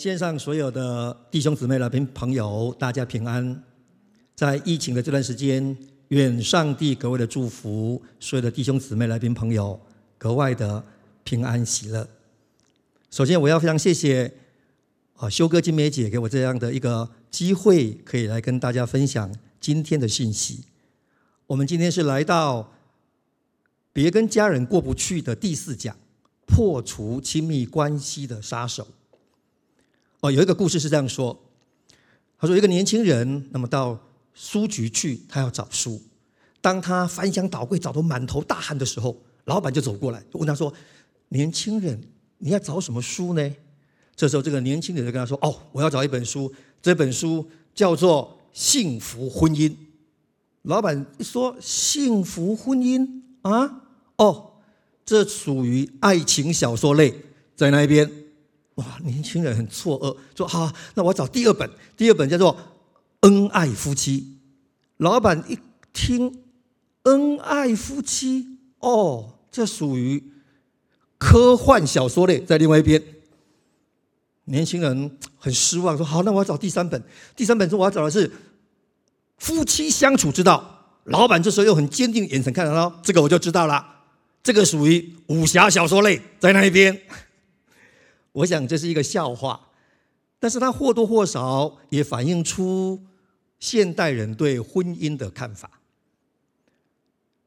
线上所有的弟兄姊妹、来宾朋友，大家平安。在疫情的这段时间，愿上帝格外的祝福所有的弟兄姊妹、来宾朋友，格外的平安喜乐。首先，我要非常谢谢啊修哥、金梅姐给我这样的一个机会，可以来跟大家分享今天的信息。我们今天是来到别跟家人过不去的第四讲，破除亲密关系的杀手。哦，有一个故事是这样说：他说，一个年轻人，那么到书局去，他要找书。当他翻箱倒柜找到满头大汗的时候，老板就走过来，就问他说：“年轻人，你要找什么书呢？”这时候，这个年轻人就跟他说：“哦，我要找一本书，这本书叫做《幸福婚姻》。”老板一说：“幸福婚姻啊？哦，这属于爱情小说类，在那一边。”哇，年轻人很错愕，说：“好、啊，那我找第二本，第二本叫做《恩爱夫妻》。”老板一听，《恩爱夫妻》哦，这属于科幻小说类，在另外一边。年轻人很失望，说：“好，那我要找第三本。第三本说我要找的是夫妻相处之道。”老板这时候用很坚定的眼神看着他，这个我就知道了，这个属于武侠小说类，在那一边。我想这是一个笑话，但是它或多或少也反映出现代人对婚姻的看法。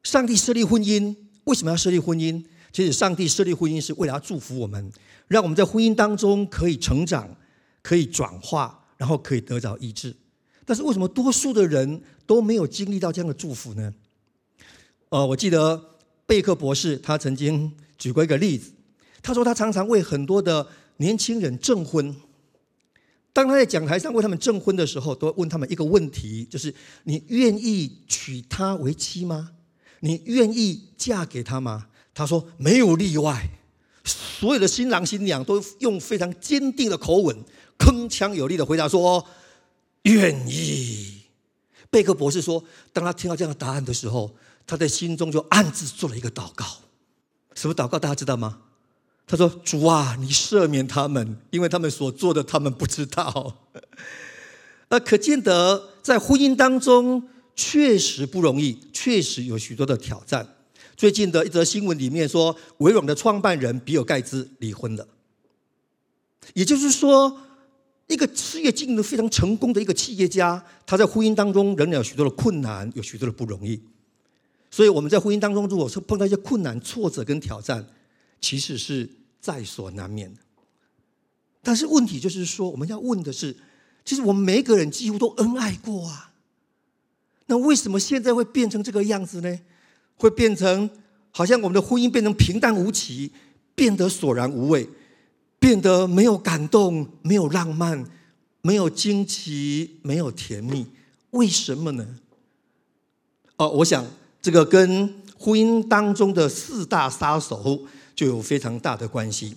上帝设立婚姻，为什么要设立婚姻？其实上帝设立婚姻是为了要祝福我们，让我们在婚姻当中可以成长、可以转化，然后可以得到医治。但是为什么多数的人都没有经历到这样的祝福呢？呃，我记得贝克博士他曾经举过一个例子。他说：“他常常为很多的年轻人证婚。当他在讲台上为他们证婚的时候，都问他们一个问题，就是你愿意娶她为妻吗？你愿意嫁给他吗？”他说：“没有例外，所有的新郎新娘都用非常坚定的口吻，铿锵有力的回答说：‘愿意。’贝克博士说，当他听到这样的答案的时候，他在心中就暗自做了一个祷告。什么祷告？大家知道吗？”他说：“主啊，你赦免他们，因为他们所做的，他们不知道。”那可见得在婚姻当中确实不容易，确实有许多的挑战。最近的一则新闻里面说，微软的创办人比尔盖茨离婚了。也就是说，一个事业经营的非常成功的一个企业家，他在婚姻当中仍然有许多的困难，有许多的不容易。所以我们在婚姻当中，如果是碰到一些困难、挫折跟挑战，其实是在所难免的，但是问题就是说，我们要问的是，其实我们每一个人几乎都恩爱过啊，那为什么现在会变成这个样子呢？会变成好像我们的婚姻变成平淡无奇，变得索然无味，变得没有感动、没有浪漫、没有惊奇、没有甜蜜？为什么呢？哦，我想这个跟婚姻当中的四大杀手。就有非常大的关系，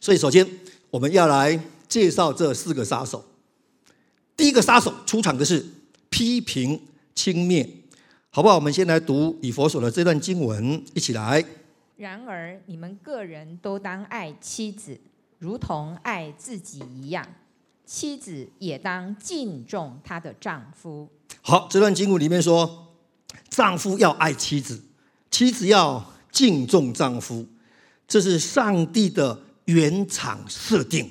所以首先我们要来介绍这四个杀手。第一个杀手出场的是批评轻蔑，好不好？我们先来读以佛所的这段经文，一起来。然而你们个人都当爱妻子，如同爱自己一样；妻子也当敬重她的丈夫。好，这段经文里面说，丈夫要爱妻子，妻子要。敬重丈夫，这是上帝的原厂设定。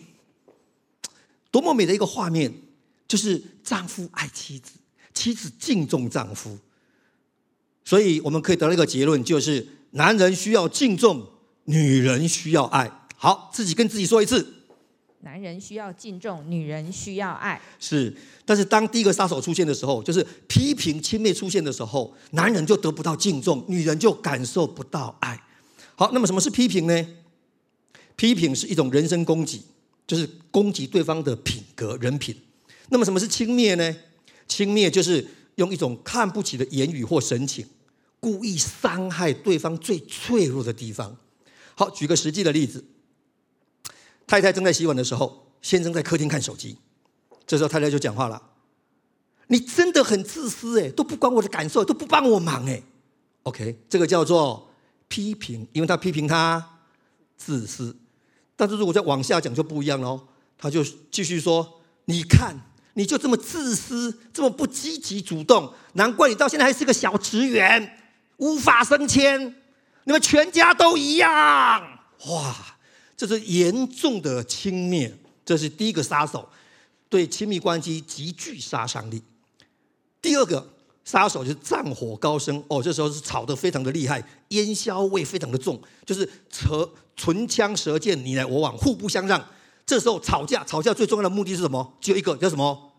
多么美的一个画面！就是丈夫爱妻子，妻子敬重丈夫。所以我们可以得到一个结论，就是男人需要敬重，女人需要爱。好，自己跟自己说一次：男人需要敬重，女人需要爱。是。但是当第一个杀手出现的时候，就是批评轻蔑出现的时候，男人就得不到敬重，女人就感受不到爱。好，那么什么是批评呢？批评是一种人身攻击，就是攻击对方的品格、人品。那么什么是轻蔑呢？轻蔑就是用一种看不起的言语或神情，故意伤害对方最脆弱的地方。好，举个实际的例子，太太正在洗碗的时候，先生在客厅看手机。这时候太太就讲话了：“你真的很自私哎，都不管我的感受，都不帮我忙哎。” OK，这个叫做批评，因为他批评他自私。但是如果再往下讲就不一样喽。他就继续说：“你看，你就这么自私，这么不积极主动，难怪你到现在还是个小职员，无法升迁。你们全家都一样。”哇，这是严重的轻蔑，这是第一个杀手，对亲密关系极具杀伤力。第二个。杀手就是战火高升哦，这时候是吵得非常的厉害，烟硝味非常的重，就是唇唇枪舌剑，你来我往，互不相让。这时候吵架，吵架最重要的目的是什么？只有一个，叫什么？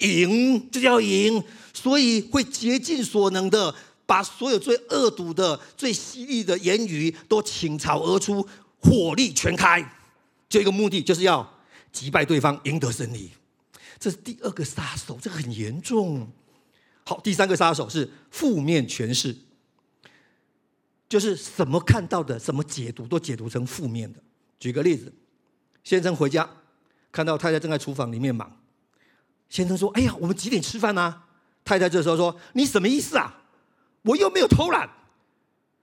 赢，就叫赢。所以会竭尽所能的把所有最恶毒的、最犀利的言语都倾巢而出，火力全开。就一个目的，就是要击败对方，赢得胜利。这是第二个杀手，这个很严重。好，第三个杀手是负面诠释，就是什么看到的、什么解读都解读成负面的。举个例子，先生回家看到太太正在厨房里面忙，先生说：“哎呀，我们几点吃饭呢？”太太这时候说：“你什么意思啊？我又没有偷懒，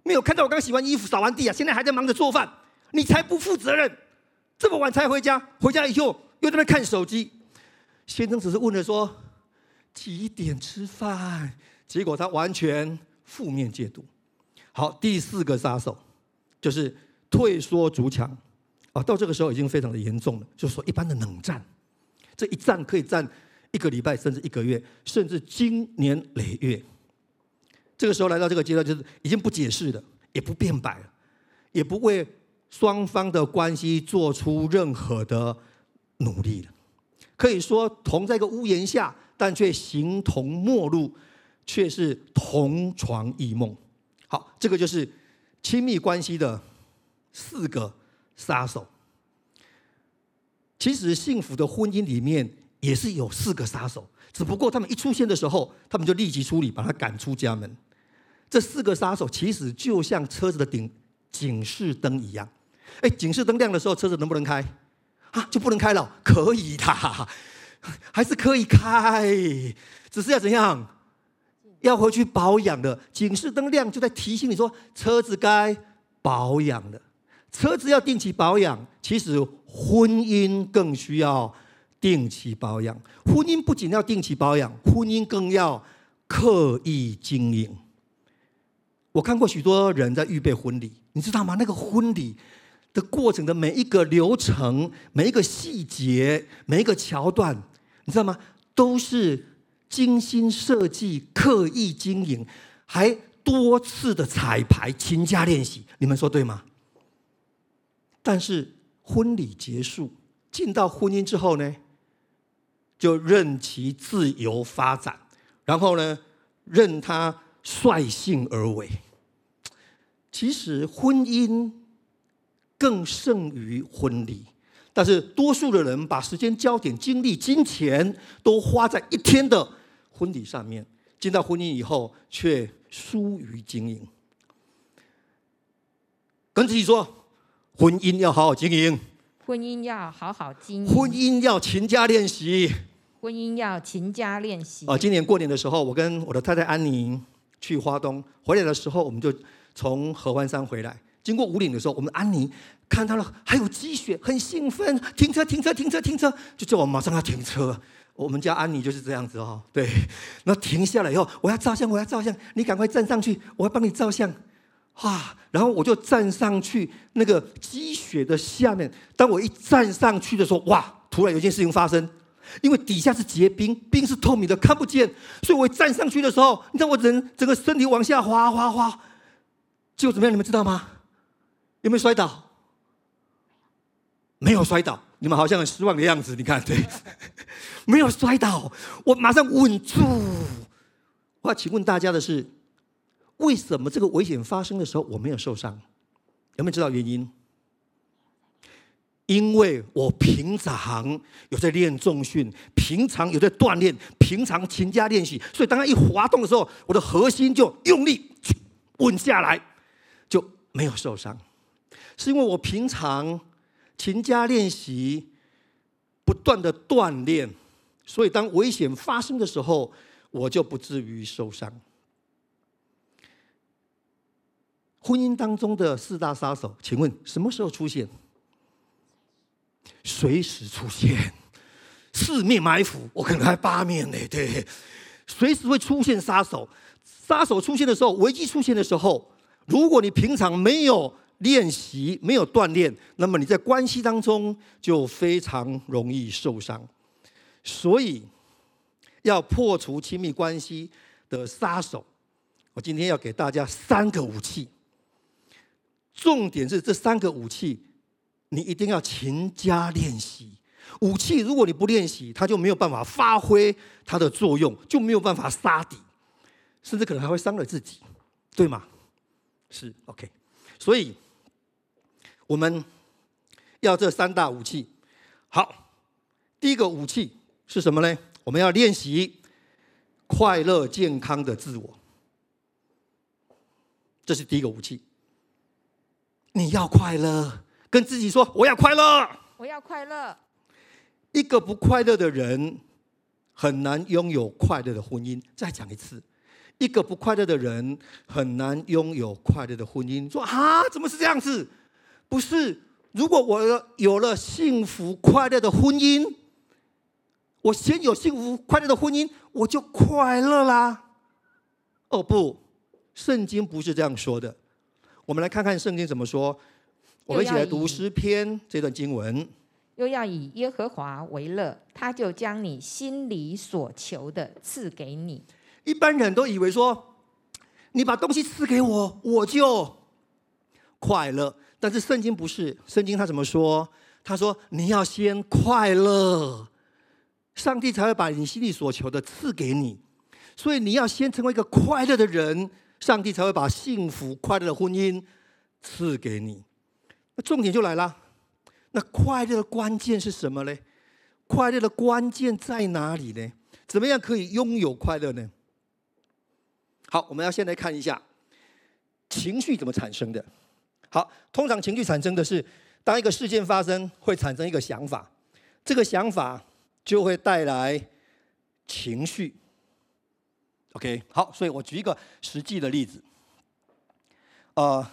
没有看到我刚洗完衣服、扫完地啊，现在还在忙着做饭，你才不负责任！这么晚才回家，回家以后又在那看手机。”先生只是问了说。几点吃饭？结果他完全负面解读。好，第四个杀手就是退缩逐强啊，到这个时候已经非常的严重了，就是说一般的冷战，这一战可以战一个礼拜，甚至一个月，甚至经年累月。这个时候来到这个阶段，就是已经不解释了，也不辩白了，也不为双方的关系做出任何的努力了。可以说同在一个屋檐下。但却形同陌路，却是同床异梦。好，这个就是亲密关系的四个杀手。其实幸福的婚姻里面也是有四个杀手，只不过他们一出现的时候，他们就立即处理，把他赶出家门。这四个杀手其实就像车子的顶警示灯一样。哎，警示灯亮的时候，车子能不能开？啊，就不能开了？可以的。还是可以开，只是要怎样？要回去保养的。警示灯亮就在提醒你说，车子该保养了。车子要定期保养，其实婚姻更需要定期保养。婚姻不仅要定期保养，婚姻更要刻意经营。我看过许多人在预备婚礼，你知道吗？那个婚礼。的过程的每一个流程、每一个细节、每一个桥段，你知道吗？都是精心设计、刻意经营，还多次的彩排、勤加练习。你们说对吗？但是婚礼结束，进到婚姻之后呢，就任其自由发展，然后呢，任他率性而为。其实婚姻。更胜于婚礼，但是多数的人把时间、焦点、精力、金钱都花在一天的婚礼上面，进到婚姻以后却疏于经营。跟自己说，婚姻要好好经营，婚姻要好好经营，婚姻要勤加练习，婚姻要勤加练习。啊，今年过年的时候，我跟我的太太安妮去花东，回来的时候，我们就从合欢山回来。经过五岭的时候，我们安妮看到了还有积雪，很兴奋，停车停车停车停车，就叫我马上要停车。我们家安妮就是这样子哦，对，那停下来以后，我要照相，我要照相，你赶快站上去，我要帮你照相，哇！然后我就站上去那个积雪的下面，当我一站上去的时候，哇！突然有件事情发生，因为底下是结冰，冰是透明的，看不见，所以我一站上去的时候，你知道我人整个身体往下滑滑滑，结果怎么样？你们知道吗？有没有摔倒？没有摔倒，你们好像很失望的样子。你看，对，没有摔倒，我马上稳住。我要请问大家的是，为什么这个危险发生的时候我没有受伤？有没有知道原因？因为我平常有在练重训，平常有在锻炼，平常勤加练习，所以当它一滑动的时候，我的核心就用力稳下来，就没有受伤。是因为我平常勤加练习，不断的锻炼，所以当危险发生的时候，我就不至于受伤。婚姻当中的四大杀手，请问什么时候出现？随时出现，四面埋伏，我可能还八面呢。对，随时会出现杀手。杀手出现的时候，危机出现的时候，如果你平常没有练习、没有锻炼，那么你在关系当中就非常容易受伤。所以，要破除亲密关系的杀手，我今天要给大家三个武器。重点是这三个武器，你一定要勤加练习。武器如果你不练习，它就没有办法发挥它的作用，就没有办法杀敌。甚至可能还会伤了自己，对吗？是 OK，所以我们要这三大武器。好，第一个武器是什么呢？我们要练习快乐健康的自我，这是第一个武器。你要快乐，跟自己说：“我要快乐，我要快乐。”一个不快乐的人很难拥有快乐的婚姻。再讲一次。一个不快乐的人很难拥有快乐的婚姻。说啊，怎么是这样子？不是，如果我有了幸福快乐的婚姻，我先有幸福快乐的婚姻，我就快乐啦。哦不，圣经不是这样说的。我们来看看圣经怎么说。我们一起来读诗篇这段经文。又要以耶和华为乐，他就将你心里所求的赐给你。一般人都以为说，你把东西赐给我，我就快乐。但是圣经不是，圣经他怎么说？他说你要先快乐，上帝才会把你心里所求的赐给你。所以你要先成为一个快乐的人，上帝才会把幸福快乐的婚姻赐给你。那重点就来了，那快乐的关键是什么呢？快乐的关键在哪里呢？怎么样可以拥有快乐呢？好，我们要先来看一下情绪怎么产生的。好，通常情绪产生的是，当一个事件发生，会产生一个想法，这个想法就会带来情绪。OK，好，所以我举一个实际的例子。呃，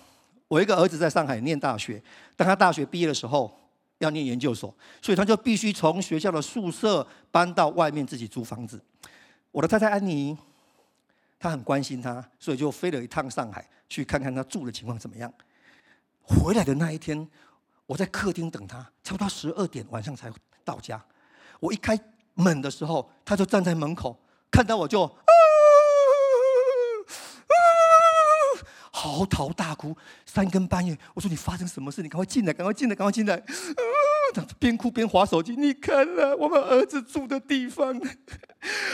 我一个儿子在上海念大学，当他大学毕业的时候要念研究所，所以他就必须从学校的宿舍搬到外面自己租房子。我的太太安妮。她很关心他，所以就飞了一趟上海，去看看他住的情况怎么样。回来的那一天，我在客厅等他，差不多十二点晚上才到家。我一开门的时候，他就站在门口，看到我就啊啊，嚎啕大哭，三更半夜。我说：“你发生什么事？你赶快进来，赶快进来，赶快进来！”啊边哭边划手机，你看了我们儿子住的地方，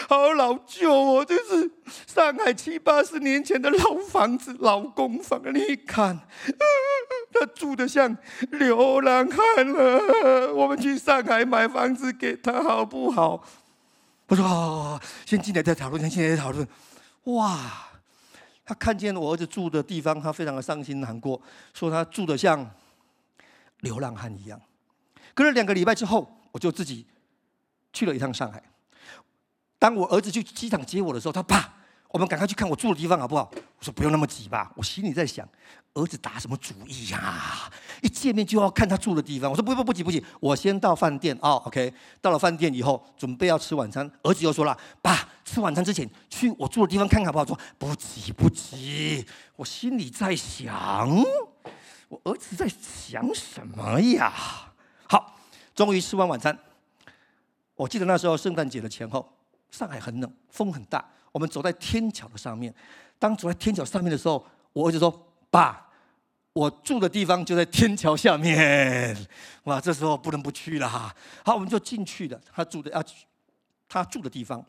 好老旧哦，就是上海七八十年前的老房子、老公房。你看，他住的像流浪汉了。我们去上海买房子给他好不好？我说好，好，好，先进来再讨论，先进来再讨论。哇，他看见我儿子住的地方，他非常的伤心难过，说他住的像流浪汉一样。隔了两个礼拜之后，我就自己去了一趟上海。当我儿子去机场接我的时候，他爸，我们赶快去看我住的地方好不好？我说不用那么急吧。我心里在想，儿子打什么主意呀、一见面就要看他住的地方。我说不不不急不急，我先到饭店哦。OK，到了饭店以后，准备要吃晚餐。儿子又说了，爸，吃晚餐之前去我住的地方看看好不好？说不急不急。我心里在想，我儿子在想什么呀？好，终于吃完晚餐。我记得那时候圣诞节的前后，上海很冷，风很大。我们走在天桥的上面。当走在天桥上面的时候，我儿子说：“爸，我住的地方就在天桥下面。”哇，这时候不能不去了哈。好，我们就进去了。他住的啊，他住的地方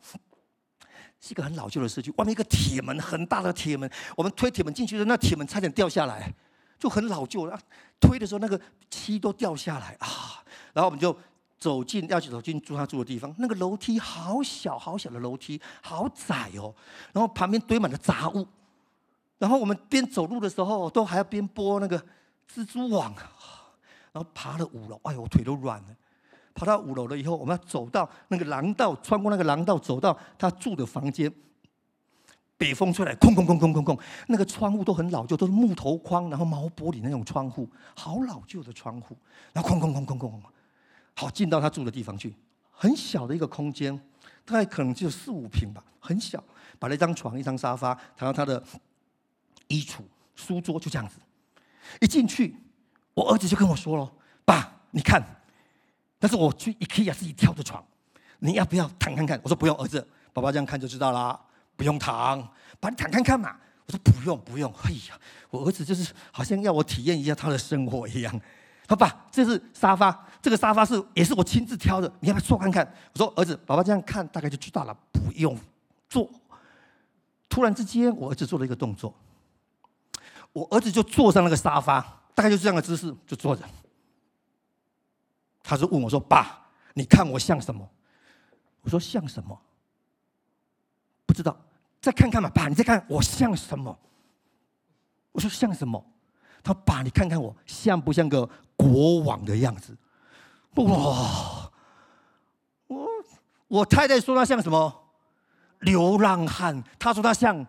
是一个很老旧的社区，外面一个铁门，很大的铁门。我们推铁门进去的，那铁门差点掉下来。就很老旧啊，推的时候那个漆都掉下来啊，然后我们就走进，要去走进住他住的地方，那个楼梯好小好小的楼梯，好窄哦，然后旁边堆满了杂物，然后我们边走路的时候都还要边拨那个蜘蛛网，然后爬了五楼，哎呦，我腿都软了。爬到五楼了以后，我们要走到那个廊道，穿过那个廊道，走到他住的房间。北风吹来，空空空空空空，那个窗户都很老旧，都是木头框，然后毛玻璃那种窗户，好老旧的窗户，然后空空空空空，好进到他住的地方去，很小的一个空间，大概可能就四五平吧，很小。把那张床、一张沙发，躺到他的衣橱、书桌，就这样子。一进去，我儿子就跟我说了：“爸，你看，但是我去 IKEA 自己挑的床，你要不要躺看看？”我说：“不用，儿子，爸爸这样看就知道啦，不用躺，把你躺看看嘛。”我说：“不用，不用。”哎呀，我儿子就是好像要我体验一下他的生活一样。他爸，这是沙发，这个沙发是也是我亲自挑的，你要不要坐看看？我说：“儿子，爸爸这样看大概就知道了，不用坐。”突然之间，我儿子做了一个动作，我儿子就坐上那个沙发，大概就这样的姿势就坐着。他就问我说：“爸，你看我像什么？”我说：“像什么？不知道，再看看嘛。”爸，你再看我像什么？我说：“像什么？”他：“爸，你看看我像不像个国王的样子？”哇！我我太太说他像什么？流浪汉，他说他像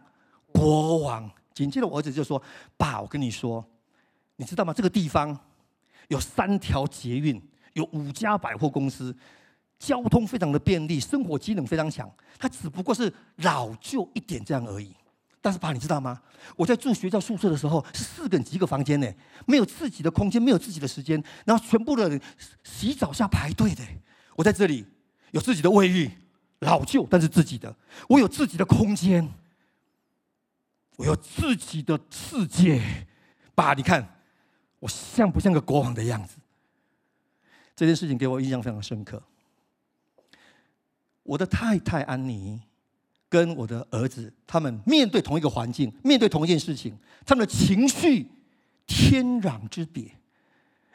国王。紧接着我儿子就说：“爸，我跟你说，你知道吗？这个地方有三条捷运，有五家百货公司，交通非常的便利，生活机能非常强。它只不过是老旧一点这样而已。但是爸，你知道吗？我在住学校宿舍的时候，是四个人一个房间呢，没有自己的空间，没有自己的时间，然后全部的人洗澡是要排队的。我在这里有自己的卫浴。”老旧，但是自己的。我有自己的空间，我有自己的世界。爸，你看我像不像个国王的样子？这件事情给我印象非常深刻。我的太太安妮跟我的儿子，他们面对同一个环境，面对同一件事情，他们的情绪天壤之别。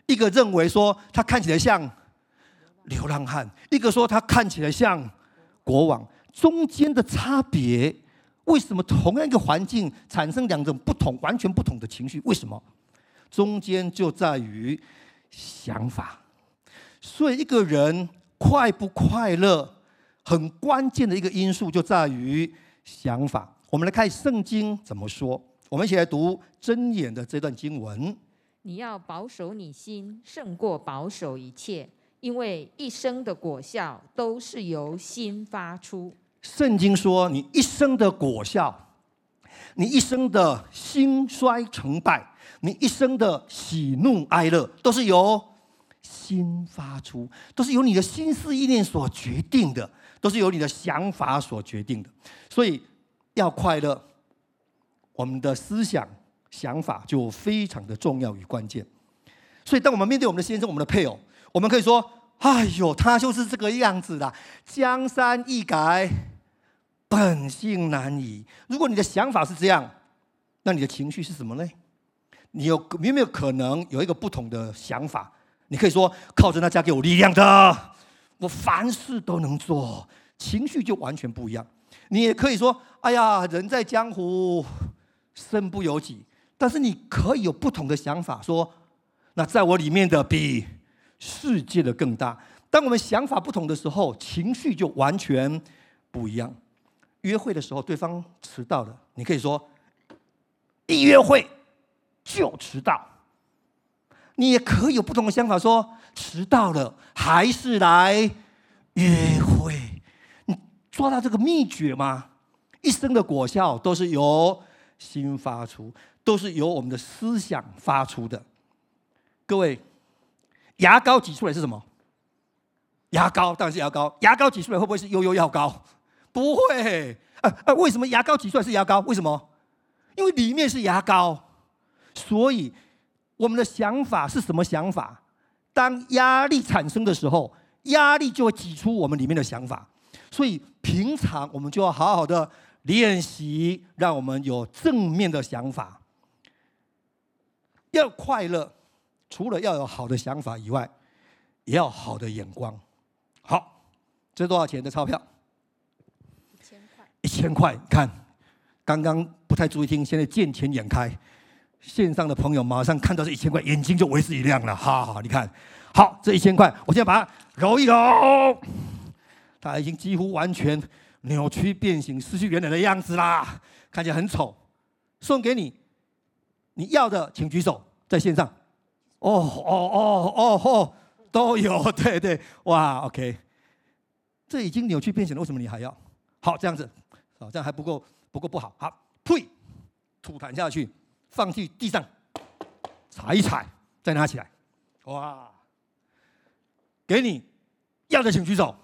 一个认为说他看起来像流浪汉，一个说他看起来像。国王中间的差别，为什么同样一个环境产生两种不同、完全不同的情绪？为什么？中间就在于想法。所以一个人快不快乐，很关键的一个因素就在于想法。我们来看圣经怎么说。我们一起来读箴言的这段经文：你要保守你心，胜过保守一切。因为一生的果效都是由心发出。圣经说，你一生的果效，你一生的兴衰成败，你一生的喜怒哀乐，都是由心发出，都是由你的心思意念所决定的，都是由你的想法所决定的。所以要快乐，我们的思想想法就非常的重要与关键。所以，当我们面对我们的先生、我们的配偶，我们可以说：“哎呦，他就是这个样子的，江山易改，本性难移。”如果你的想法是这样，那你的情绪是什么呢？你有有没有可能有一个不同的想法？你可以说：“靠着那加给我力量的，我凡事都能做。”情绪就完全不一样。你也可以说：“哎呀，人在江湖，身不由己。”但是你可以有不同的想法，说。那在我里面的比世界的更大。当我们想法不同的时候，情绪就完全不一样。约会的时候，对方迟到了，你可以说一约会就迟到。你也可以有不同的想法，说迟到了还是来约会。你抓到这个秘诀吗？一生的果效都是由心发出，都是由我们的思想发出的。各位，牙膏挤出来是什么？牙膏当然是牙膏。牙膏挤出来会不会是悠悠药膏？不会。啊啊！为什么牙膏挤出来是牙膏？为什么？因为里面是牙膏。所以我们的想法是什么想法？当压力产生的时候，压力就会挤出我们里面的想法。所以平常我们就要好好的练习，让我们有正面的想法，要快乐。除了要有好的想法以外，也要好的眼光。好，这是多少钱的钞票？一千块。一千块，看，刚刚不太注意听，现在见钱眼开。线上的朋友马上看到这一千块，眼睛就为之一亮了。好好，你看，好，这一千块，我现在把它揉一揉，它已经几乎完全扭曲变形，失去原来的样子啦，看起来很丑。送给你，你要的请举手，在线上。哦哦哦哦哦，都有，对对，哇，OK，这已经扭曲变形了，为什么你还要？好，这样子，好，这样还不够，不够不好，好，呸，吐痰下去，放去地上，踩一踩，再拿起来，哇，给你，要的请举手，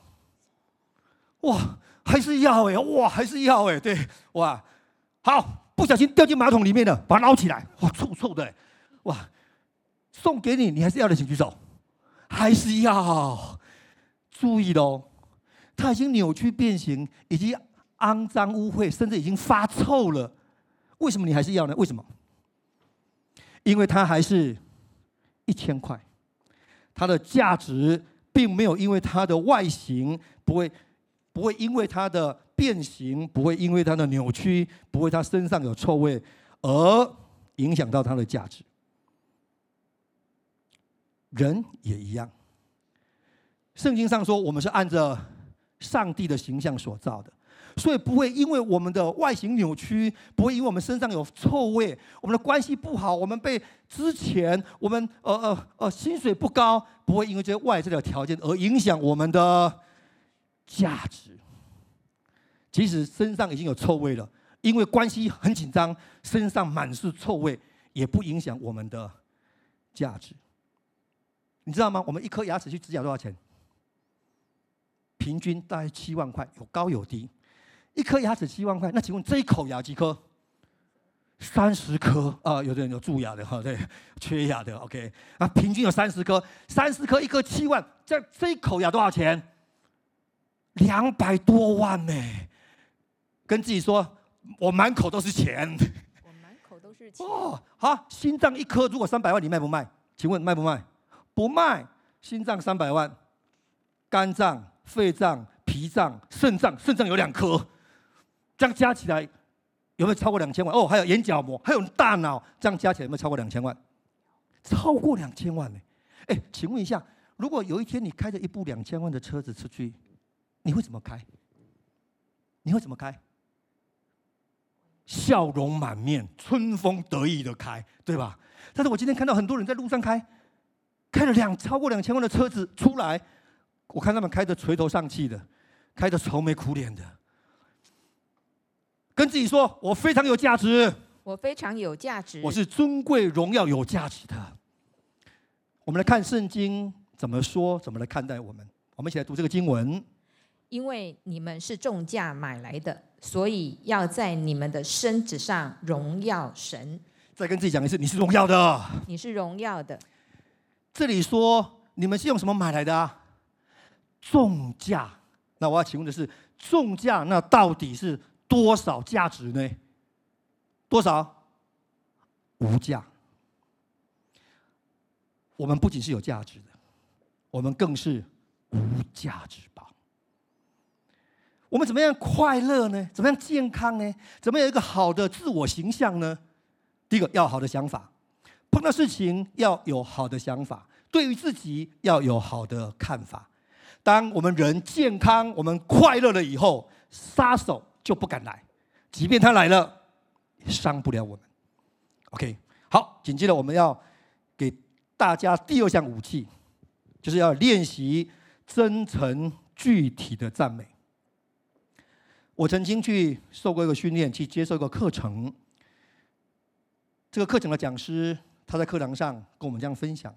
哇，还是要哎，哇，还是要哎，对，哇，好，不小心掉进马桶里面了，把它捞起来，哇，臭臭的，哇，送给你，你还是要的请举手。还是要注意喽，它已经扭曲变形，已经肮脏污秽，甚至已经发臭了。为什么你还是要呢？为什么？因为它还是一千块，它的价值并没有因为它的外形不会不会因为它的变形，不会因为它的扭曲，不会它身上有臭味而影响到它的价值。人也一样，圣经上说我们是按着上帝的形象所造的，所以不会因为我们的外形扭曲，不会因为我们身上有臭味，我们的关系不好，我们被之前我们呃呃呃薪水不高，不会因为这些外在的条件而影响我们的价值。即使身上已经有臭味了，因为关系很紧张，身上满是臭味，也不影响我们的价值。你知道吗？我们一颗牙齿去植牙多少钱？平均大概七万块，有高有低。一颗牙齿七万块，那请问这一口牙几颗？三十颗啊！有的人有蛀牙的哈，对，缺牙的。OK，啊，平均有三十颗，三十颗一颗七万，这这一口牙多少钱？两百多万呢！跟自己说，我满口都是钱。我满口都是钱。哦，好，心脏一颗如果三百万，你卖不卖？请问卖不卖？不卖，心脏三百万，肝脏、肺脏、脾脏、肾脏，肾脏有两颗，这样加起来有没有超过两千万？哦，还有眼角膜，还有大脑，这样加起来有没有超过两千万？超过两千万呢？哎，请问一下，如果有一天你开着一部两千万的车子出去，你会怎么开？你会怎么开？笑容满面、春风得意的开，对吧？但是我今天看到很多人在路上开。开了两超过两千万的车子出来，我看他们开的垂头丧气的，开的愁眉苦脸的，跟自己说：“我非常有价值，我非常有价值，我是尊贵荣耀有价值的。”我们来看圣经怎么说，怎么来看待我们。我们一起来读这个经文：因为你们是重价买来的，所以要在你们的身子上荣耀神。再跟自己讲一次：你是荣耀的，你是荣耀的。这里说你们是用什么买来的啊？重价。那我要请问的是，重价那到底是多少价值呢？多少？无价。我们不仅是有价值的，我们更是无价之宝。我们怎么样快乐呢？怎么样健康呢？怎么有一个好的自我形象呢？第一个要好的想法。碰到事情要有好的想法，对于自己要有好的看法。当我们人健康、我们快乐了以后，杀手就不敢来，即便他来了，伤不了我们。OK，好，紧接着我们要给大家第二项武器，就是要练习真诚具体的赞美。我曾经去受过一个训练，去接受一个课程，这个课程的讲师。他在课堂上跟我们这样分享，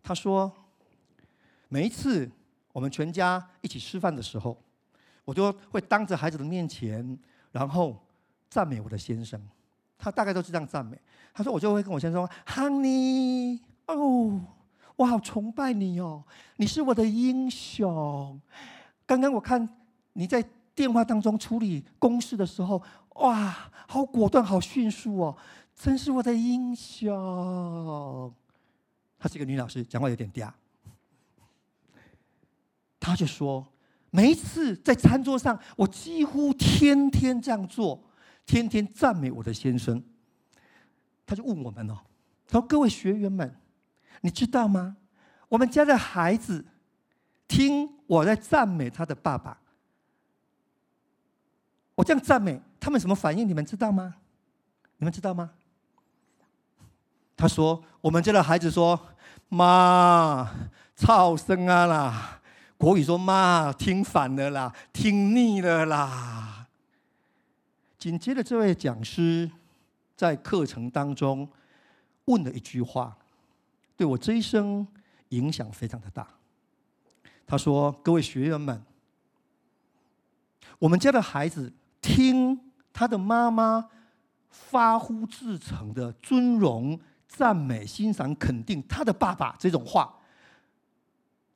他说：“每一次我们全家一起吃饭的时候，我就会当着孩子的面前，然后赞美我的先生。他大概都是这样赞美。他说，我就会跟我先生说：‘Honey，哦，我好崇拜你哦，你是我的英雄。刚刚我看你在电话当中处理公事的时候，哇，好果断，好迅速哦。’”真是我的英雄。她是一个女老师，讲话有点嗲。她就说，每一次在餐桌上，我几乎天天这样做，天天赞美我的先生。他就问我们哦，他说：“各位学员们，你知道吗？我们家的孩子听我在赞美他的爸爸，我这样赞美，他们什么反应？你们知道吗？你们知道吗？”他说：“我们家的孩子说，妈，吵生啊啦，国语说妈听反了啦，听腻了啦。紧接着，这位讲师在课程当中问了一句话，对我这一生影响非常的大。他说：“各位学员们，我们家的孩子听他的妈妈发乎至诚的尊荣、赞美、欣赏、肯定他的爸爸这种话。”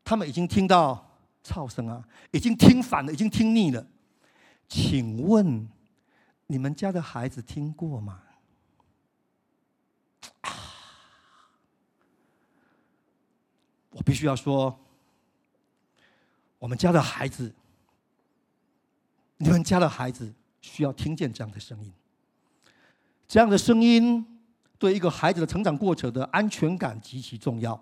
他们已经听到噪声啊，已经听烦了，已经听腻了。请问你们家的孩子听过吗？我必须要说，我们家的孩子，你们家的孩子需要听见这样的声音。这样的声音对一个孩子的成长过程的安全感极其重要。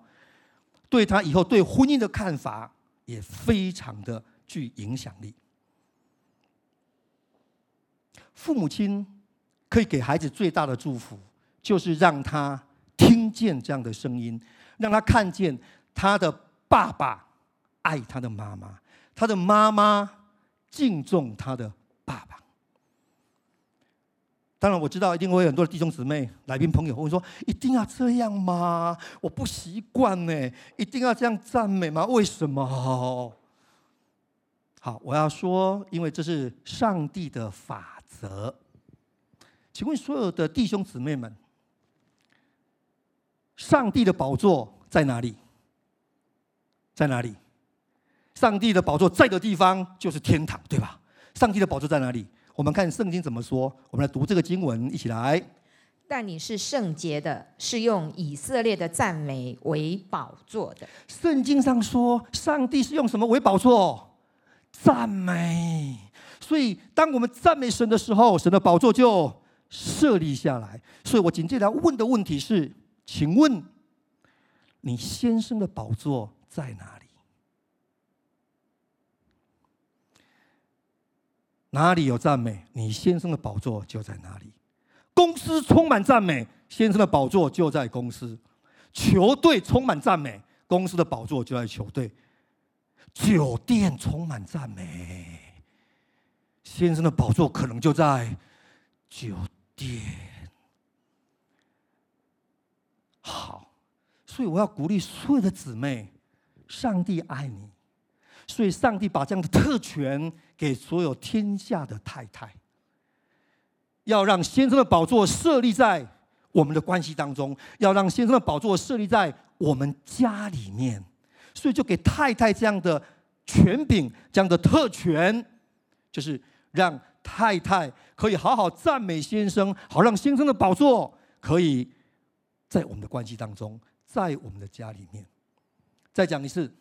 对他以后对婚姻的看法也非常的具影响力。父母亲可以给孩子最大的祝福，就是让他听见这样的声音，让他看见他的爸爸爱他的妈妈，他的妈妈敬重他的爸爸。当然，我知道一定会有很多弟兄姊妹、来宾朋友会说：“一定要这样吗？我不习惯呢，一定要这样赞美吗？为什么？”好，我要说，因为这是上帝的法则。请问所有的弟兄姊妹们，上帝的宝座在哪里？在哪里？上帝的宝座在的地方就是天堂，对吧？上帝的宝座在哪里？我们看圣经怎么说，我们来读这个经文，一起来。但你是圣洁的，是用以色列的赞美为宝座的。圣经上说，上帝是用什么为宝座？赞美。所以，当我们赞美神的时候，神的宝座就设立下来。所以我紧接着要问的问题是：请问，你先生的宝座在哪里？哪里有赞美，你先生的宝座就在哪里。公司充满赞美，先生的宝座就在公司；球队充满赞美，公司的宝座就在球队；酒店充满赞美，先生的宝座可能就在酒店。好，所以我要鼓励所有的姊妹，上帝爱你。所以，上帝把这样的特权给所有天下的太太，要让先生的宝座设立在我们的关系当中，要让先生的宝座设立在我们家里面。所以，就给太太这样的权柄，这样的特权，就是让太太可以好好赞美先生，好让先生的宝座可以在我们的关系当中，在我们的家里面。再讲一次。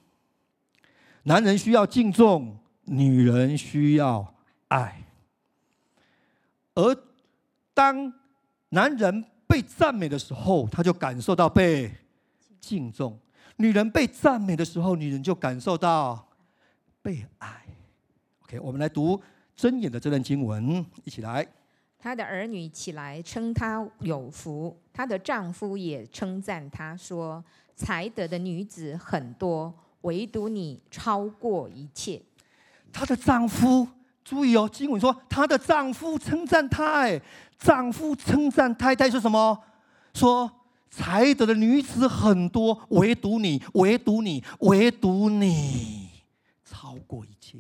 男人需要敬重，女人需要爱。而当男人被赞美的时候，他就感受到被敬重；女人被赞美的时候，女人就感受到被爱。OK，我们来读箴言的这段经文，一起来。她的儿女起来称她有福，她的丈夫也称赞她说：“才德的女子很多。”唯独你超过一切。她的丈夫，注意哦，经文说她的丈夫称赞她，哎，丈夫称赞太太说什么？说才德的女子很多，唯独你，唯独你，唯独你超过一切。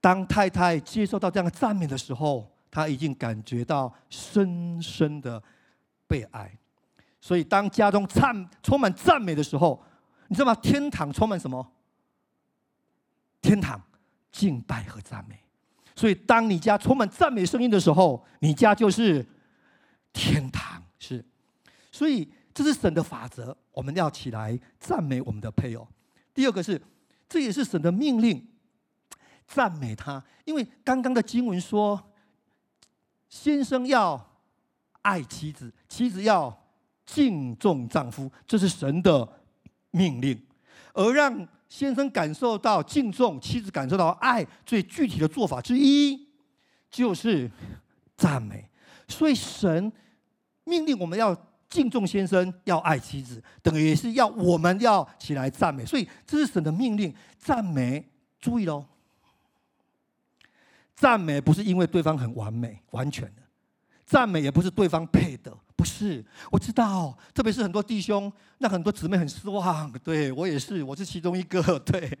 当太太接受到这样的赞美的时候，她已经感觉到深深的被爱。所以，当家中赞充满赞美的时候，你知道吗？天堂充满什么？天堂敬拜和赞美。所以，当你家充满赞美声音的时候，你家就是天堂。是，所以这是神的法则。我们要起来赞美我们的配偶。第二个是，这也是神的命令，赞美他。因为刚刚的经文说，先生要爱妻子，妻子要敬重丈夫，这是神的。命令，而让先生感受到敬重，妻子感受到爱，最具体的做法之一就是赞美。所以神命令我们要敬重先生，要爱妻子，等于是要我们要起来赞美。所以这是神的命令，赞美。注意喽，赞美不是因为对方很完美、完全的，赞美也不是对方配的，不是。我知道，特别是很多弟兄，让很多姊妹很失望。对，我也是，我是其中一个。对，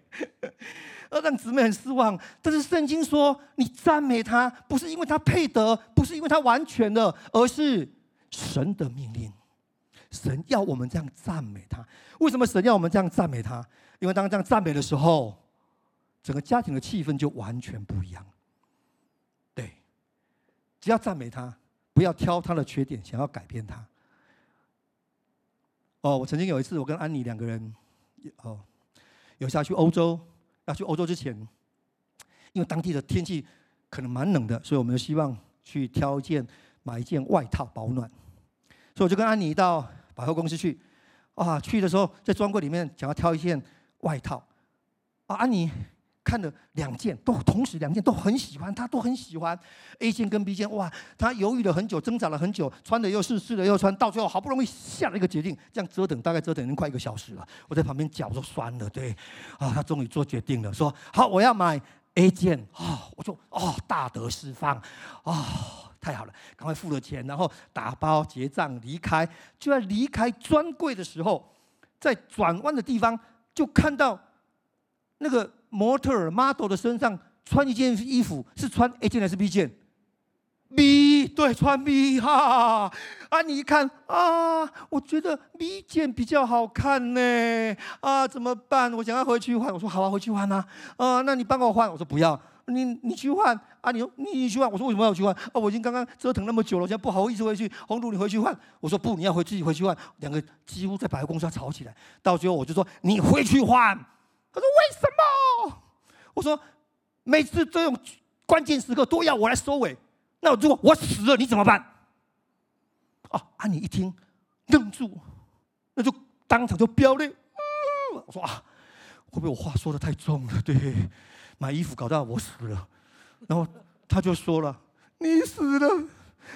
而 让姊妹很失望。但是圣经说，你赞美他，不是因为他配得，不是因为他完全的，而是神的命令。神要我们这样赞美他。为什么神要我们这样赞美他？因为当这样赞美的时候，整个家庭的气氛就完全不一样。对，只要赞美他，不要挑他的缺点，想要改变他。哦，我曾经有一次，我跟安妮两个人，哦，有下去欧洲，要去欧洲之前，因为当地的天气可能蛮冷的，所以我们就希望去挑一件买一件外套保暖。所以我就跟安妮到百货公司去，啊，去的时候在专柜里面想要挑一件外套，啊，安妮。看了两件，都同时两件都很喜欢，他都很喜欢 A 件跟 B 件，哇，他犹豫了很久，挣扎了很久，穿的又试，试了又穿，到最后好不容易下了一个决定，这样折腾大概折腾已经快一个小时了，我在旁边脚都酸了，对，啊，他终于做决定了，说好我要买 A 件，啊，我就哦大得释放，啊，太好了，赶快付了钱，然后打包结账离开，就在离开专柜的时候，在转弯的地方就看到那个。模特儿 model 的身上穿一件衣服，是穿 A 件还是 B 件？B 对，穿 B 哈啊！你一看啊，我觉得 B 件比较好看呢啊，怎么办？我想要回去换。我说好啊，回去换啊啊！那你帮我换？我说不要，你你去换啊！你你你去换？我说为什么要去换？啊，我已经刚刚折腾那么久了，现在不好意思回去。红土，你回去换。我说不，你要回自己回去换。两个几乎在百货公司吵起来，到最后我就说你回去换。他说为什么？我说，每次这种关键时刻都要我来收尾，那如果我死了，你怎么办？啊，安妮一听，愣住，那就当场就飙泪。我说啊，会不会我话说的太重了？对，买衣服搞到我死了。然后他就说了：“你死了，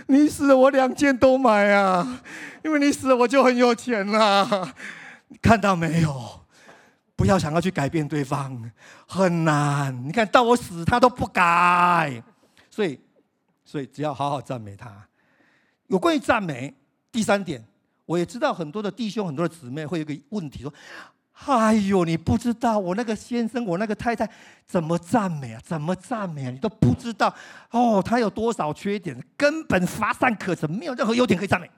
你死了，我两件都买啊，因为你死了，我就很有钱了。你看到没有？”不要想要去改变对方，很难。你看到我死，他都不改。所以，所以只要好好赞美他。有关于赞美，第三点，我也知道很多的弟兄、很多的姊妹会有个问题说：“哎呦，你不知道我那个先生、我那个太太怎么赞美啊？怎么赞美啊？你都不知道哦，他有多少缺点，根本乏善可陈，没有任何优点可以赞美。”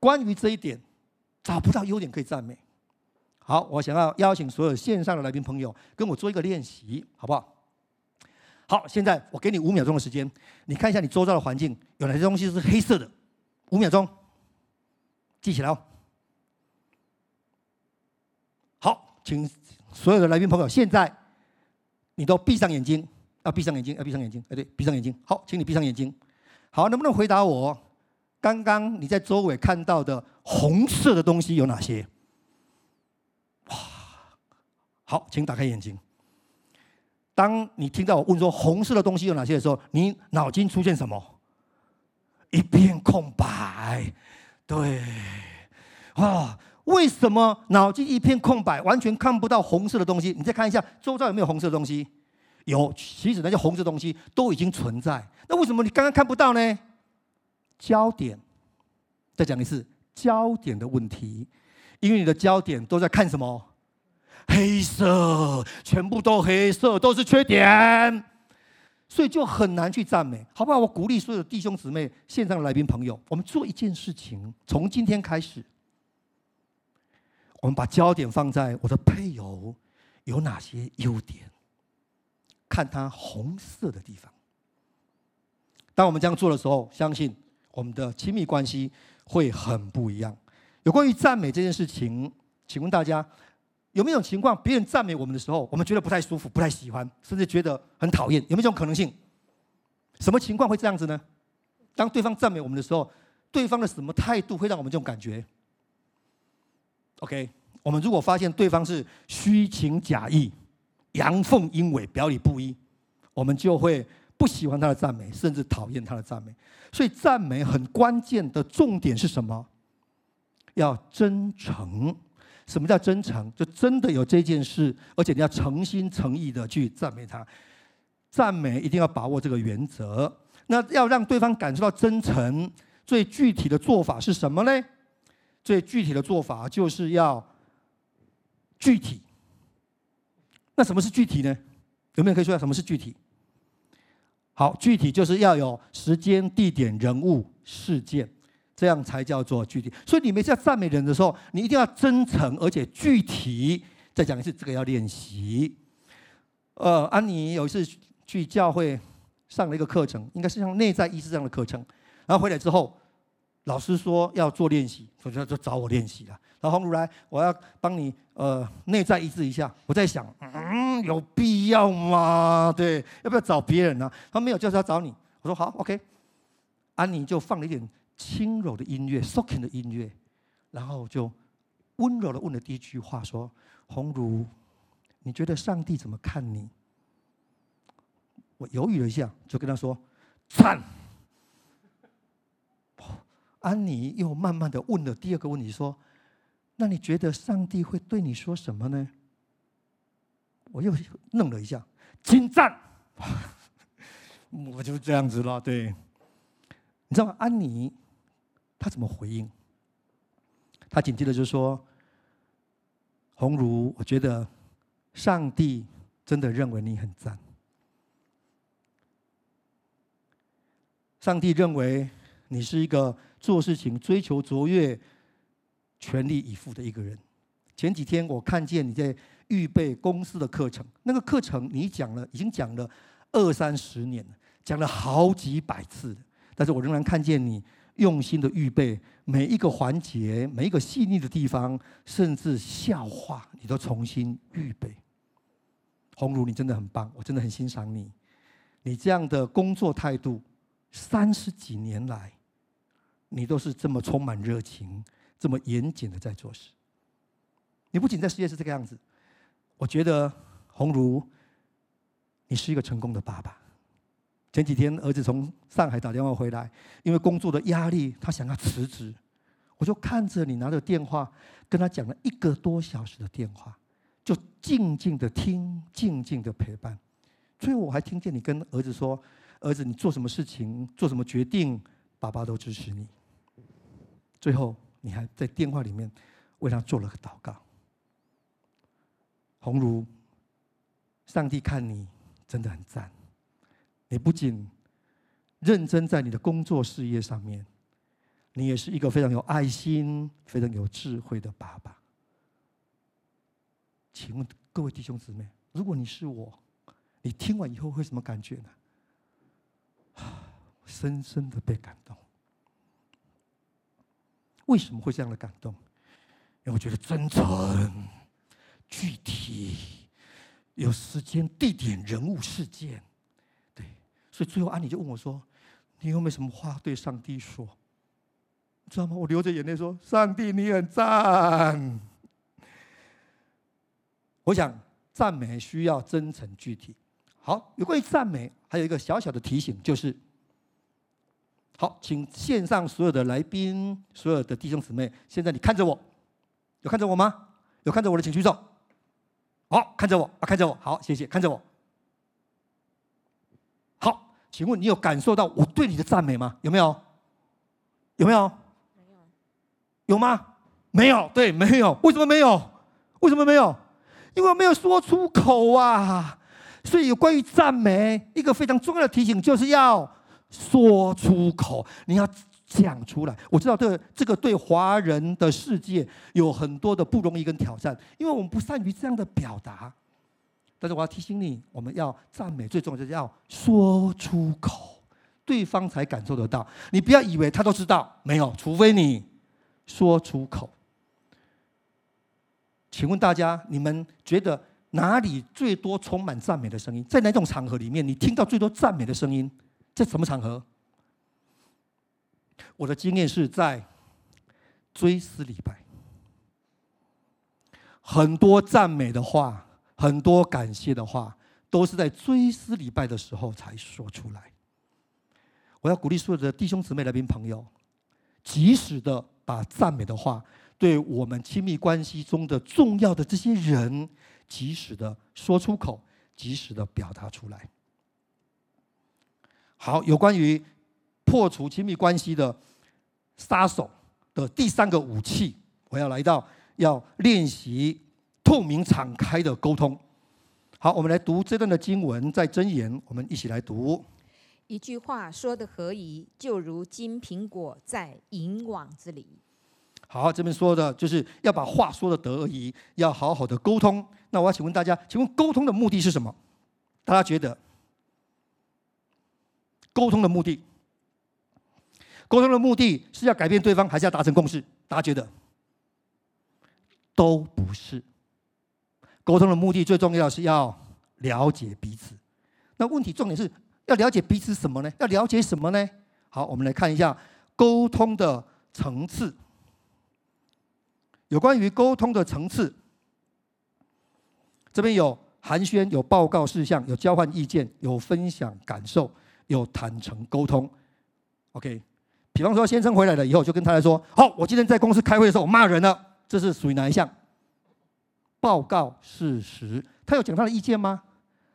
关于这一点，找不到优点可以赞美。好，我想要邀请所有线上的来宾朋友跟我做一个练习，好不好？好，现在我给你五秒钟的时间，你看一下你周遭的环境有哪些东西是黑色的？五秒钟，记起来哦。好，请所有的来宾朋友，现在你都闭上眼睛，要闭上眼睛，要闭上眼睛，哎，对，闭上眼睛。好，请你闭上眼睛。好，能不能回答我？刚刚你在周围看到的红色的东西有哪些？好，请打开眼睛。当你听到我问说红色的东西有哪些的时候，你脑筋出现什么？一片空白。对，啊，为什么脑筋一片空白，完全看不到红色的东西？你再看一下周遭有没有红色的东西？有，其实那些红色的东西都已经存在。那为什么你刚刚看不到呢？焦点。再讲一次，焦点的问题，因为你的焦点都在看什么？黑色，全部都黑色，都是缺点，所以就很难去赞美，好不好？我鼓励所有弟兄姊妹、线上的来宾朋友，我们做一件事情，从今天开始，我们把焦点放在我的配偶有哪些优点，看他红色的地方。当我们这样做的时候，相信我们的亲密关系会很不一样。有关于赞美这件事情，请问大家。有没有情况，别人赞美我们的时候，我们觉得不太舒服、不太喜欢，甚至觉得很讨厌？有没有这种可能性？什么情况会这样子呢？当对方赞美我们的时候，对方的什么态度会让我们这种感觉？OK，我们如果发现对方是虚情假意、阳奉阴违、表里不一，我们就会不喜欢他的赞美，甚至讨厌他的赞美。所以赞美很关键的重点是什么？要真诚。什么叫真诚？就真的有这件事，而且你要诚心诚意的去赞美他。赞美一定要把握这个原则。那要让对方感受到真诚，最具体的做法是什么呢？最具体的做法就是要具体。那什么是具体呢？有没有可以说下什么是具体？好，具体就是要有时间、地点、人物、事件。这样才叫做具体。所以你每次要赞美人的时候，你一定要真诚而且具体。再讲一次，这个要练习。呃，安妮有一次去教会上了一个课程，应该是像内在医治这样的课程。然后回来之后，老师说要做练习，所以就找我练习了。然后红如来，我要帮你呃内在医治一下。我在想，嗯，有必要吗？对，要不要找别人呢？他说没有，就是要找你。我说好，OK。安妮就放了一点。轻柔的音乐，soaking 的音乐，然后就温柔的问了第一句话说：“红如，你觉得上帝怎么看你？”我犹豫了一下，就跟他说：“赞。”安妮又慢慢的问了第二个问题说：“那你觉得上帝会对你说什么呢？”我又愣了一下，请赞。我就这样子了，对，你知道吗？安妮。他怎么回应？他紧接着就说：“鸿儒，我觉得上帝真的认为你很赞。上帝认为你是一个做事情追求卓越、全力以赴的一个人。前几天我看见你在预备公司的课程，那个课程你讲了，已经讲了二三十年了，讲了好几百次，但是我仍然看见你。”用心的预备每一个环节，每一个细腻的地方，甚至笑话，你都重新预备。鸿儒，你真的很棒，我真的很欣赏你。你这样的工作态度，三十几年来，你都是这么充满热情，这么严谨的在做事。你不仅在事业是这个样子，我觉得鸿儒，你是一个成功的爸爸。前几天儿子从上海打电话回来，因为工作的压力，他想要辞职。我就看着你拿着电话跟他讲了一个多小时的电话，就静静的听，静静的陪伴。最后我还听见你跟儿子说：“儿子，你做什么事情，做什么决定，爸爸都支持你。”最后你还在电话里面为他做了个祷告。红如，上帝看你真的很赞。你不仅认真在你的工作事业上面，你也是一个非常有爱心、非常有智慧的爸爸。请问各位弟兄姊妹，如果你是我，你听完以后会什么感觉呢？深深的被感动。为什么会这样的感动？因为我觉得真诚、具体，有时间、地点、人物、事件。所以最后，安妮就问我说：“你有没有什么话对上帝说？”知道吗？我流着眼泪说：“上帝，你很赞。”我想赞美需要真诚具体。好，有关于赞美，还有一个小小的提醒，就是：好，请线上所有的来宾、所有的弟兄姊妹，现在你看着我，有看着我吗？有看着我的，请举手。好，看着我啊，看着我，好，谢谢，看着我。请问你有感受到我对你的赞美吗？有没有？有没有？有。有吗？没有。对，没有。为什么没有？为什么没有？因为我没有说出口啊。所以有关于赞美，一个非常重要的提醒就是要说出口，你要讲出来。我知道这这个对华人的世界有很多的不容易跟挑战，因为我们不善于这样的表达。但是我要提醒你，我们要赞美，最重要就是要说出口，对方才感受得到。你不要以为他都知道，没有，除非你说出口。请问大家，你们觉得哪里最多充满赞美的声音？在哪种场合里面，你听到最多赞美的声音？在什么场合？我的经验是在追思礼拜，很多赞美的话。很多感谢的话都是在追思礼拜的时候才说出来。我要鼓励所有的弟兄姊妹、来宾朋友，及时的把赞美的话，对我们亲密关系中的重要的这些人，及时的说出口，及时的表达出来。好，有关于破除亲密关系的杀手的第三个武器，我要来到要练习透明敞开的沟通。好，我们来读这段的经文，在箴言，我们一起来读。一句话说的何宜，就如金苹果在银网子里。好，这边说的就是要把话说的得宜，要好好的沟通。那我要请问大家，请问沟通的目的是什么？大家觉得？沟通的目的，沟通的目的是要改变对方，还是要达成共识？大家觉得？都不是。沟通的目的最重要是要了解彼此。那问题重点是。要了解彼此什么呢？要了解什么呢？好，我们来看一下沟通的层次。有关于沟通的层次，这边有寒暄、有报告事项、有交换意见、有分享感受、有坦诚沟通。OK，比方说先生回来了以后，就跟他来说：“好，我今天在公司开会的时候，我骂人了。”这是属于哪一项？报告事实。他有讲他的意见吗？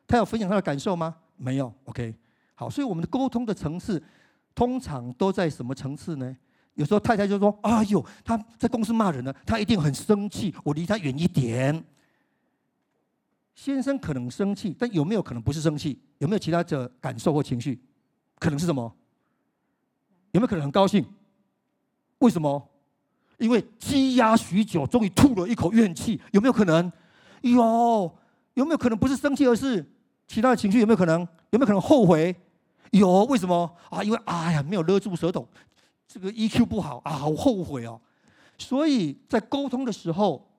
他有分享他的感受吗？没有，OK，好，所以我们的沟通的层次通常都在什么层次呢？有时候太太就说：“哎呦，他在公司骂人了，他一定很生气，我离他远一点。”先生可能生气，但有没有可能不是生气？有没有其他的感受或情绪？可能是什么？有没有可能很高兴？为什么？因为积压许久，终于吐了一口怨气，有没有可能？有，有没有可能不是生气，而是？其他的情绪有没有可能？有没有可能后悔？有，为什么啊？因为哎呀，没有勒住舌头，这个 EQ 不好啊，好后悔哦。所以在沟通的时候，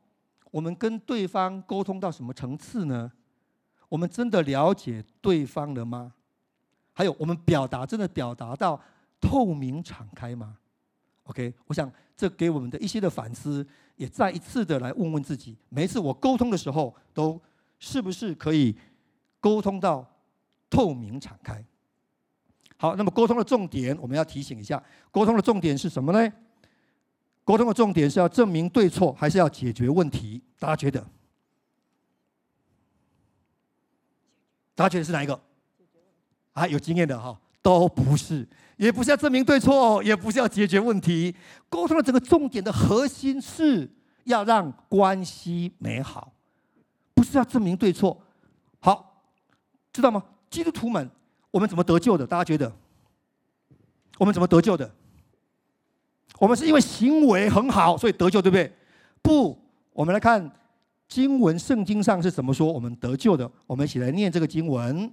我们跟对方沟通到什么层次呢？我们真的了解对方了吗？还有，我们表达真的表达到透明敞开吗？OK，我想这给我们的一些的反思，也再一次的来问问自己：每一次我沟通的时候，都是不是可以？沟通到透明敞开。好，那么沟通的重点，我们要提醒一下，沟通的重点是什么呢？沟通的重点是要证明对错，还是要解决问题？大家觉得？大家觉得是哪一个？啊，有经验的哈，都不是，也不是要证明对错，也不是要解决问题。沟通的整个重点的核心是要让关系美好，不是要证明对错。好。知道吗？基督徒们，我们怎么得救的？大家觉得？我们怎么得救的？我们是因为行为很好，所以得救，对不对？不，我们来看经文，圣经上是怎么说我们得救的？我们一起来念这个经文：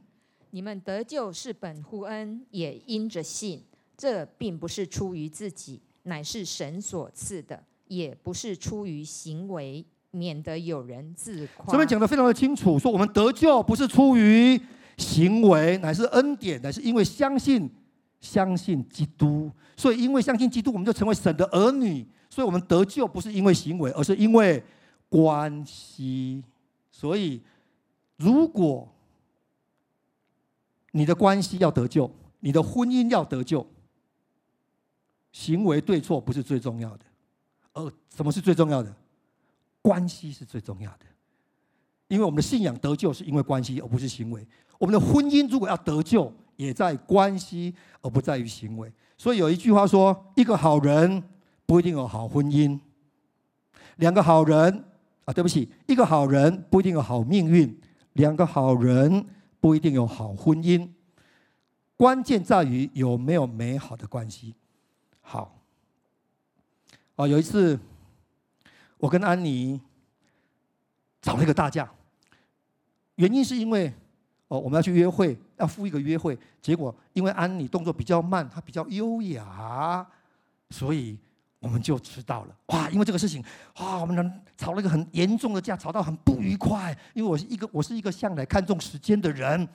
你们得救是本乎恩，也因着信。这并不是出于自己，乃是神所赐的；也不是出于行为。免得有人自夸。这边讲的非常的清楚，说我们得救不是出于行为，乃是恩典，乃是因为相信相信基督。所以因为相信基督，我们就成为神的儿女。所以我们得救不是因为行为，而是因为关系。所以如果你的关系要得救，你的婚姻要得救，行为对错不是最重要的，而什么是最重要的？关系是最重要的，因为我们的信仰得救是因为关系，而不是行为。我们的婚姻如果要得救，也在关系，而不在于行为。所以有一句话说：“一个好人不一定有好婚姻，两个好人啊，对不起，一个好人不一定有好命运，两个好人不一定有好婚姻。关键在于有没有美好的关系。”好，啊，有一次。我跟安妮吵了一个大架，原因是因为哦，我们要去约会，要赴一个约会，结果因为安妮动作比较慢，她比较优雅，所以我们就迟到了。哇！因为这个事情，哇，我们俩吵了一个很严重的架，吵到很不愉快。因为我是一个我是一个向来看重时间的人，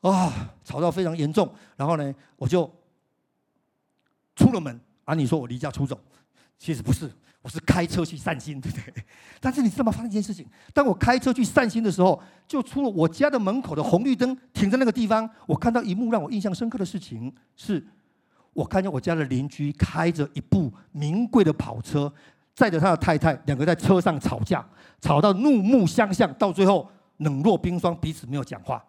啊，吵到非常严重。然后呢，我就出了门。安妮说我离家出走，其实不是。我是开车去散心，对不对？但是你知道吗？发生一件事情，当我开车去散心的时候，就出了我家的门口的红绿灯，停在那个地方。我看到一幕让我印象深刻的事情，是我看见我家的邻居开着一部名贵的跑车，载着他的太太，两个在车上吵架，吵到怒目相向，到最后冷若冰霜，彼此没有讲话。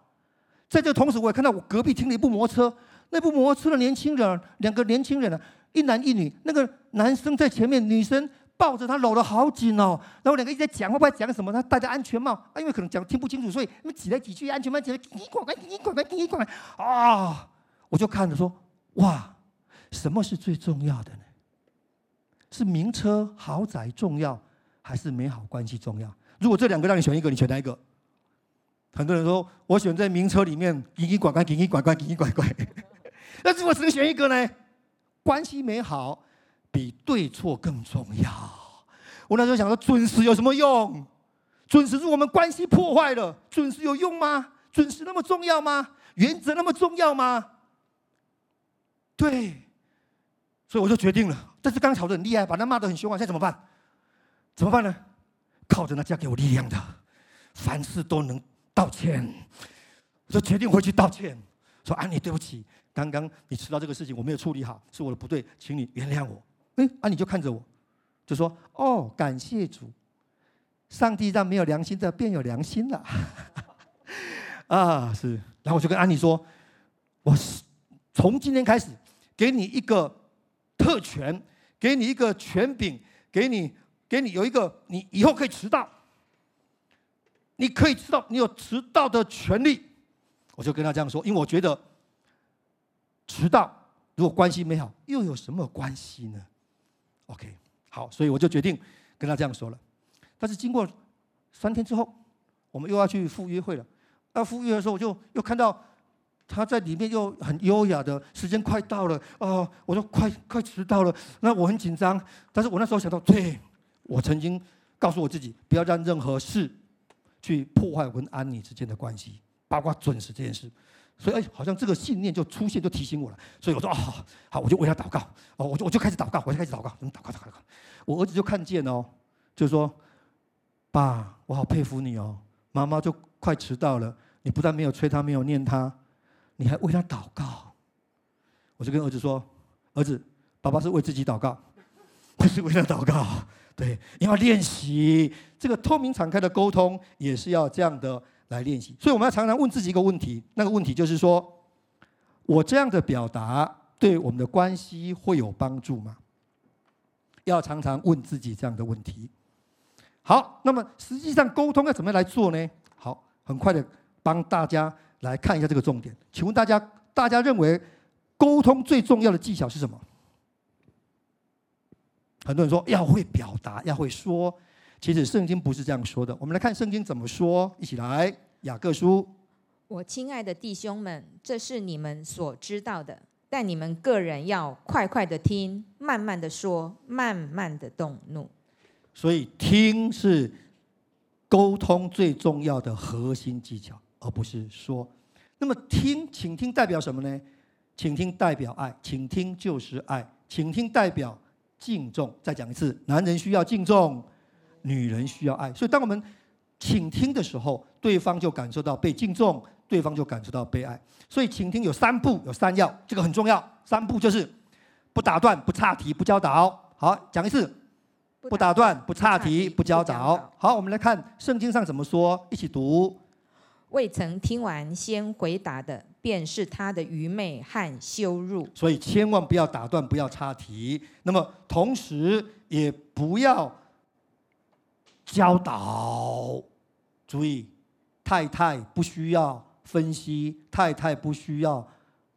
在这同时，我也看到我隔壁停了一部摩托车，那部摩托车的年轻人，两个年轻人呢，一男一女，那个男生在前面，女生。抱着他搂得好紧哦，然后两个一直在讲话，不知道讲什么。他戴着安全帽，啊，因为可能讲听不清楚，所以挤来挤去，安全帽挤来挤去，拐拐挤拐拐挤拐啊！我就看着说，哇，什么是最重要的呢？是名车豪宅重要，还是美好关系重要？如果这两个让你选一个，你选哪一个？很多人说我选在名车里面，挤挤拐拐，挤挤拐拐，挤挤拐拐。那如果只能选一个呢？关系美好。比对错更重要。我那时候想说，准时有什么用？准时是我们关系破坏了，准时有用吗？准时那么重要吗？原则那么重要吗？对，所以我就决定了。但是刚吵得很厉害，把他骂得很凶啊！现在怎么办？怎么办呢？靠着那家给我力量的，凡事都能道歉。我就决定回去道歉，说安妮，对不起，刚刚你迟到这个事情我没有处理好，是我的不对，请你原谅我。哎，啊，妮就看着我，就说：“哦，感谢主，上帝让没有良心的变有良心了。”啊，是。然后我就跟安妮说：“我是从今天开始，给你一个特权，给你一个权柄，给你给你有一个，你以后可以迟到，你可以迟到，你有迟到的权利。”我就跟他这样说，因为我觉得迟到如果关系美好，又有什么关系呢？OK，好，所以我就决定跟他这样说了。但是经过三天之后，我们又要去赴约会了。要赴约的时候，我就又看到他在里面又很优雅的，时间快到了啊！我说快快迟到了，那我很紧张。但是我那时候想到，对，我曾经告诉我自己，不要让任何事去破坏我跟安妮之间的关系，包括准时这件事。所以，哎，好像这个信念就出现，就提醒我了。所以我说，哦，好，我就为他祷告。哦，我就我就开始祷告，我就开始祷告，怎么祷告？祷告，祷告。我儿子就看见哦，就说：“爸，我好佩服你哦，妈妈就快迟到了，你不但没有催他，没有念他，你还为他祷告。”我就跟儿子说：“儿子，爸爸是为自己祷告，不是为他祷告。对，你要练习这个透明敞开的沟通，也是要这样的。”来练习，所以我们要常常问自己一个问题，那个问题就是说，我这样的表达对我们的关系会有帮助吗？要常常问自己这样的问题。好，那么实际上沟通要怎么来做呢？好，很快的帮大家来看一下这个重点。请问大家，大家认为沟通最重要的技巧是什么？很多人说要会表达，要会说。其实圣经不是这样说的，我们来看圣经怎么说。一起来，雅各书。我亲爱的弟兄们，这是你们所知道的，但你们个人要快快的听，慢慢的说，慢慢的动怒。所以听是沟通最重要的核心技巧，而不是说。那么听，请听代表什么呢？请听代表爱，请听就是爱，请听代表敬重。再讲一次，男人需要敬重。女人需要爱，所以当我们倾听的时候，对方就感受到被敬重，对方就感受到被爱。所以倾听有三步，有三要，这个很重要。三步就是不打断、不岔题、不教导。好，讲一次，不打断、不岔题、不教导。好，我们来看圣经上怎么说，一起读。未曾听完先回答的，便是他的愚昧和羞辱。所以千万不要打断，不要插题。那么同时也不要。教导，注意，太太不需要分析，太太不需要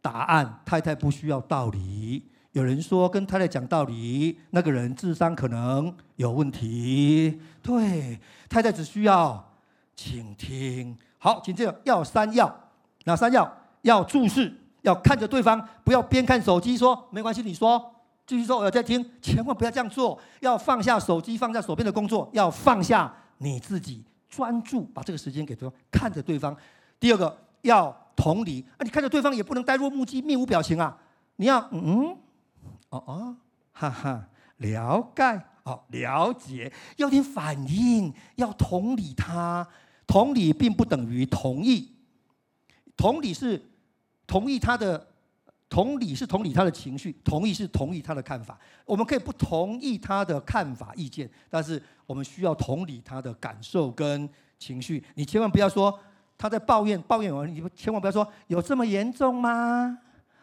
答案，太太不需要道理。有人说跟太太讲道理，那个人智商可能有问题。对，太太只需要倾听。好，紧接着要三要，哪三要？要注视，要看着对方，不要边看手机说没关系，你说。继续说，我在听，千万不要这样做。要放下手机，放下手边的工作，要放下你自己，专注把这个时间给对方，看着对方。第二个要同理，啊，你看着对方也不能呆若木鸡，面无表情啊。你要嗯，哦哦，哈哈，了解好，了解，要点反应，要同理他。同理并不等于同意，同理是同意他的，同理是同理他的情绪，同意是同意他的看法。我们可以不同意他的看法意见，但是我们需要同理他的感受跟情绪。你千万不要说他在抱怨，抱怨完你千万不要说有这么严重吗？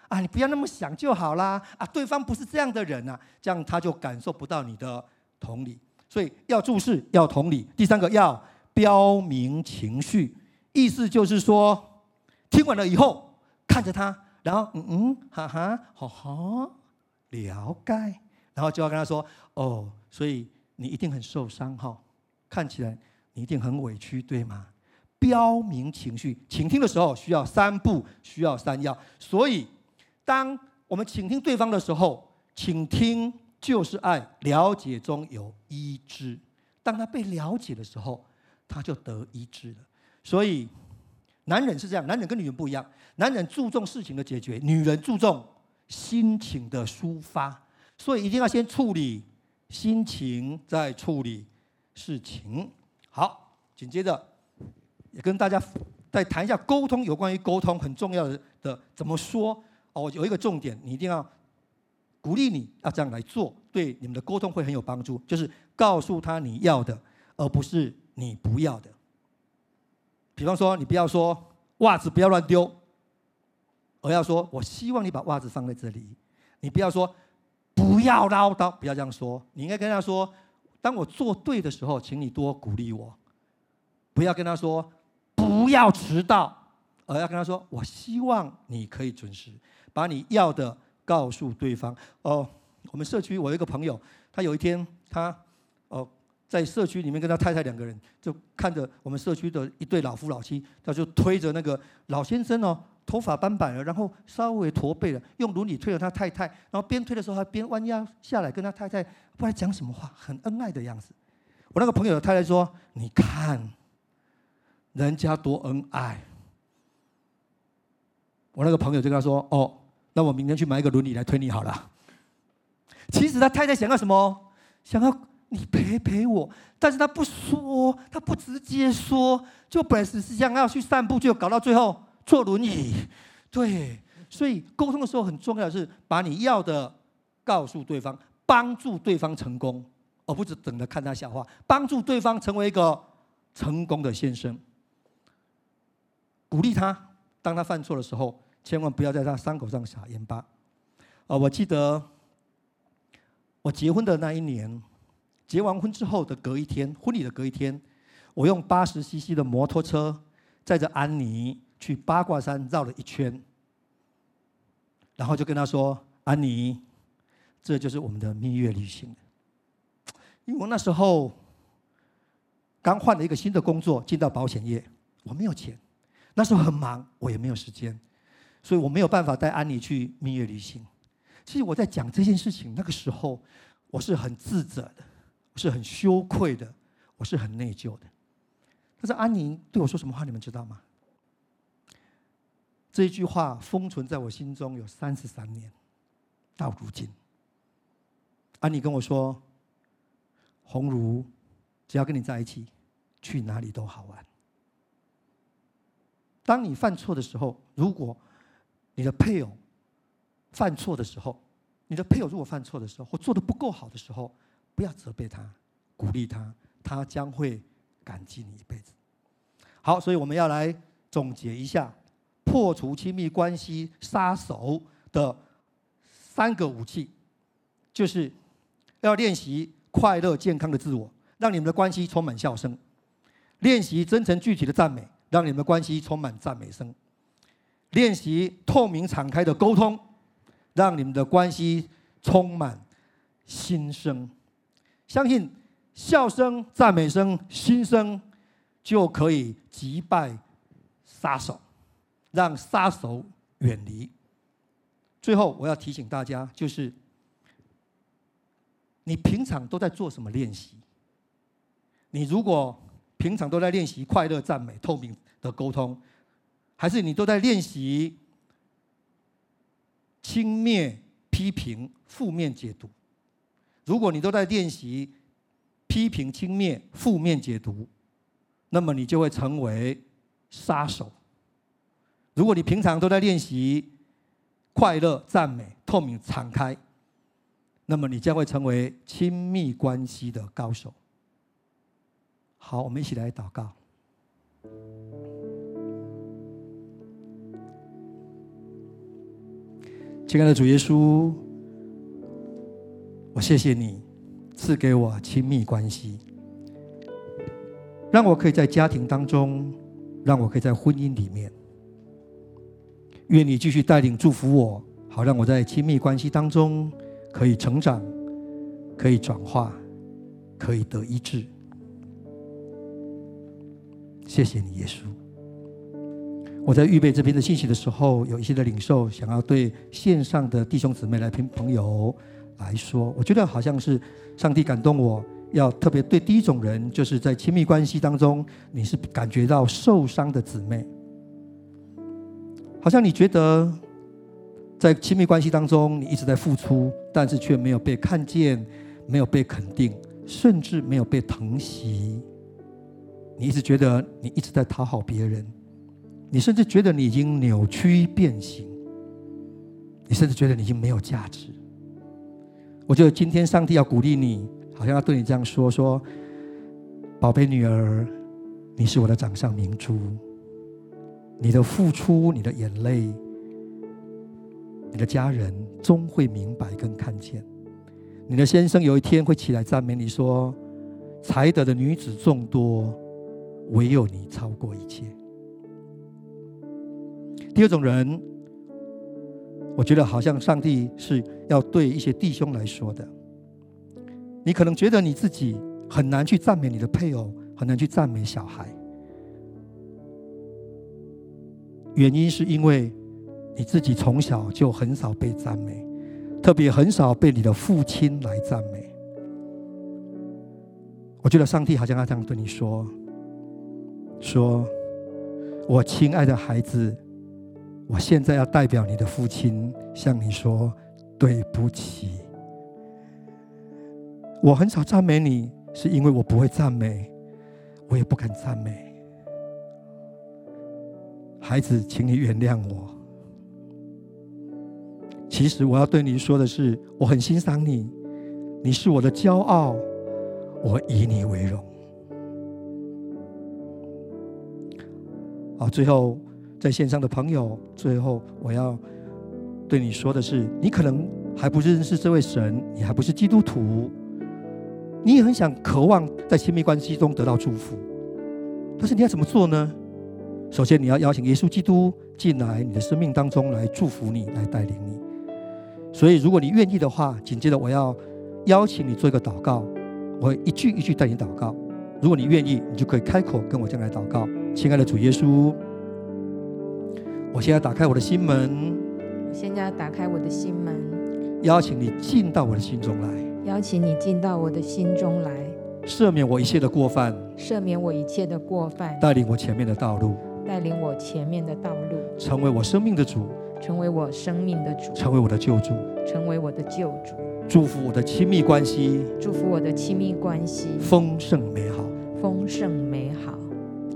啊，你不要那么想就好啦。啊，对方不是这样的人啊，这样他就感受不到你的同理。所以要注视，要同理。第三个要。标明情绪，意思就是说，听完了以后，看着他，然后嗯嗯，哈哈，好好，了解，然后就要跟他说，哦，所以你一定很受伤哈，看起来你一定很委屈，对吗？标明情绪，倾听的时候需要三步，需要三要，所以当我们倾听对方的时候，倾听就是爱，了解中有医治，当他被了解的时候。他就得医治了，所以男人是这样，男人跟女人不一样，男人注重事情的解决，女人注重心情的抒发，所以一定要先处理心情，再处理事情。好，紧接着也跟大家再谈一下沟通，有关于沟通很重要的的怎么说哦，有一个重点，你一定要鼓励你要这样来做，对你们的沟通会很有帮助，就是告诉他你要的，而不是。你不要的，比方说，你不要说袜子不要乱丢，而要说我希望你把袜子放在这里。你不要说不要唠叨，不要这样说。你应该跟他说，当我做对的时候，请你多鼓励我。不要跟他说不要迟到，而要跟他说我希望你可以准时，把你要的告诉对方。哦，我们社区我一个朋友，他有一天他。在社区里面跟他太太两个人，就看着我们社区的一对老夫老妻，他就推着那个老先生哦，头发斑白了，然后稍微驼背了，用轮椅推着他太太，然后边推的时候还边弯腰下来跟他太太不知道讲什么话，很恩爱的样子。我那个朋友的太太说：“你看，人家多恩爱。”我那个朋友就跟他说：“哦，那我明天去买一个轮椅来推你好了。”其实他太太想要什么？想要。你陪陪我，但是他不说，他不直接说，就本来是想要去散步，就搞到最后坐轮椅。对，所以沟通的时候很重要的是把你要的告诉对方，帮助对方成功，而不是等着看他笑话，帮助对方成为一个成功的先生。鼓励他，当他犯错的时候，千万不要在他伤口上撒盐巴。啊，我记得我结婚的那一年。结完婚之后的隔一天，婚礼的隔一天，我用八十 CC 的摩托车载着安妮去八卦山绕了一圈，然后就跟她说：“安妮，这就是我们的蜜月旅行。”因为我那时候刚换了一个新的工作，进到保险业，我没有钱，那时候很忙，我也没有时间，所以我没有办法带安妮去蜜月旅行。其实我在讲这件事情那个时候，我是很自责的。我是很羞愧的，我是很内疚的。但是安妮对我说什么话，你们知道吗？这一句话封存在我心中有三十三年，到如今。安妮跟我说：“鸿儒，只要跟你在一起，去哪里都好玩。”当你犯错的时候，如果你的配偶犯错的时候，你的配偶如果犯错的时候，或做的不够好的时候，不要责备他，鼓励他，他将会感激你一辈子。好，所以我们要来总结一下破除亲密关系杀手的三个武器，就是要练习快乐健康的自我，让你们的关系充满笑声；练习真诚具体的赞美，让你们的关系充满赞美声；练习透明敞开的沟通，让你们的关系充满心声。相信笑声、赞美声、心声，就可以击败杀手，让杀手远离。最后，我要提醒大家，就是你平常都在做什么练习？你如果平常都在练习快乐、赞美、透明的沟通，还是你都在练习轻蔑、批评、负面解读？如果你都在练习批评、轻蔑、负面解读，那么你就会成为杀手。如果你平常都在练习快乐、赞美、透明、敞开，那么你将会成为亲密关系的高手。好，我们一起来祷告。亲爱的主耶稣，我谢谢你赐给我亲密关系，让我可以在家庭当中，让我可以在婚姻里面。愿你继续带领祝福我，好让我在亲密关系当中可以成长，可以转化，可以得医治。谢谢你，耶稣。我在预备这边的信息的时候，有一些的领受，想要对线上的弟兄姊妹来宾朋友来说，我觉得好像是上帝感动我，要特别对第一种人，就是在亲密关系当中，你是感觉到受伤的姊妹。好像你觉得，在亲密关系当中，你一直在付出，但是却没有被看见，没有被肯定，甚至没有被疼惜。你一直觉得你一直在讨好别人，你甚至觉得你已经扭曲变形，你甚至觉得你已经没有价值。我觉得今天上帝要鼓励你，好像要对你这样说：说，宝贝女儿，你是我的掌上明珠。你的付出，你的眼泪，你的家人终会明白跟看见。你的先生有一天会起来赞美你说：“才德的女子众多，唯有你超过一切。”第二种人，我觉得好像上帝是要对一些弟兄来说的。你可能觉得你自己很难去赞美你的配偶，很难去赞美小孩。原因是因为你自己从小就很少被赞美，特别很少被你的父亲来赞美。我觉得上帝好像要这样对你说：“说，我亲爱的孩子，我现在要代表你的父亲向你说对不起。我很少赞美你，是因为我不会赞美，我也不敢赞美。”孩子，请你原谅我。其实我要对你说的是，我很欣赏你，你是我的骄傲，我以你为荣。好，最后在线上的朋友，最后我要对你说的是，你可能还不认识这位神，你还不是基督徒，你也很想渴望在亲密关系中得到祝福，但是你要怎么做呢？首先，你要邀请耶稣基督进来你的生命当中，来祝福你，来带领你。所以，如果你愿意的话，紧接着我要邀请你做一个祷告，我会一句一句带你祷告。如果你愿意，你就可以开口跟我这样来祷告。亲爱的主耶稣，我现在打开我的心门，我现在要打开我的心门，邀请你进到我的心中来，邀请你进到我的心中来，赦免我一切的过犯，赦免我一切的过犯，带领我前面的道路。带领我前面的道路，成为我生命的主，成为我生命的主，成为我的救主，成为我的救主，祝福我的亲密关系，祝福我的亲密关系，丰盛美好，丰盛美好，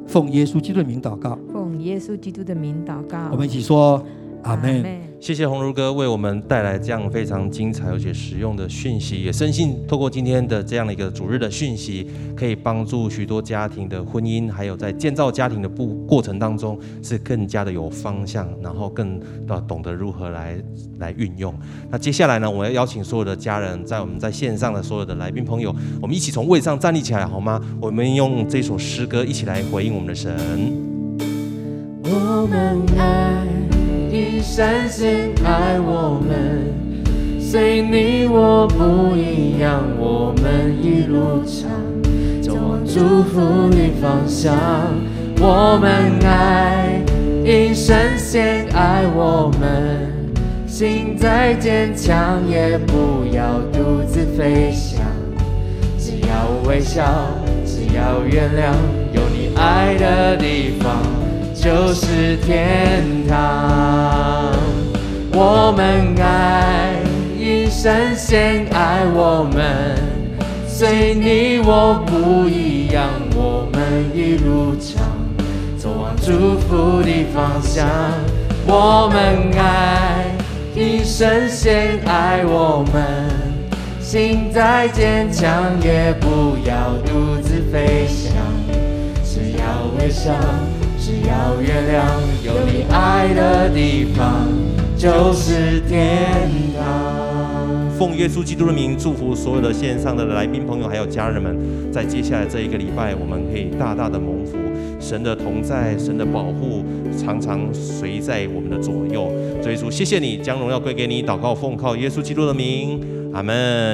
奉耶稣基督的名祷告，奉耶稣基督的名祷告，我们一起说阿门。谢谢宏儒哥为我们带来这样非常精彩而且实用的讯息，也深信透过今天的这样的一个主日的讯息，可以帮助许多家庭的婚姻，还有在建造家庭的过过程当中是更加的有方向，然后更的懂得如何来来运用。那接下来呢，我要邀请所有的家人，在我们在线上的所有的来宾朋友，我们一起从位上站立起来好吗？我们用这首诗歌一起来回应我们的神。我们爱。因神先爱我们，随你我不一样，我们一路唱走往祝福的方向。我们爱，因神先爱我们，心再坚强也不要独自飞翔，只要微笑，只要原谅，有你爱的地方。就是天堂，我们爱，因神先爱我们，随你我不一样，我们一路唱走往祝福的方向。我们爱，因神先爱我们，心再坚强也不要独自飞翔，只要微笑，只要月亮，有你爱的地方就是天堂。奉耶稣基督的名，祝福所有的线上的来宾朋友，还有家人们，在接下来这一个礼拜，我们可以大大的蒙福，神的同在，神的保护，常常随在我们的左右。所以说，谢谢你，将荣耀归给你，祷告奉靠耶稣基督的名，阿门。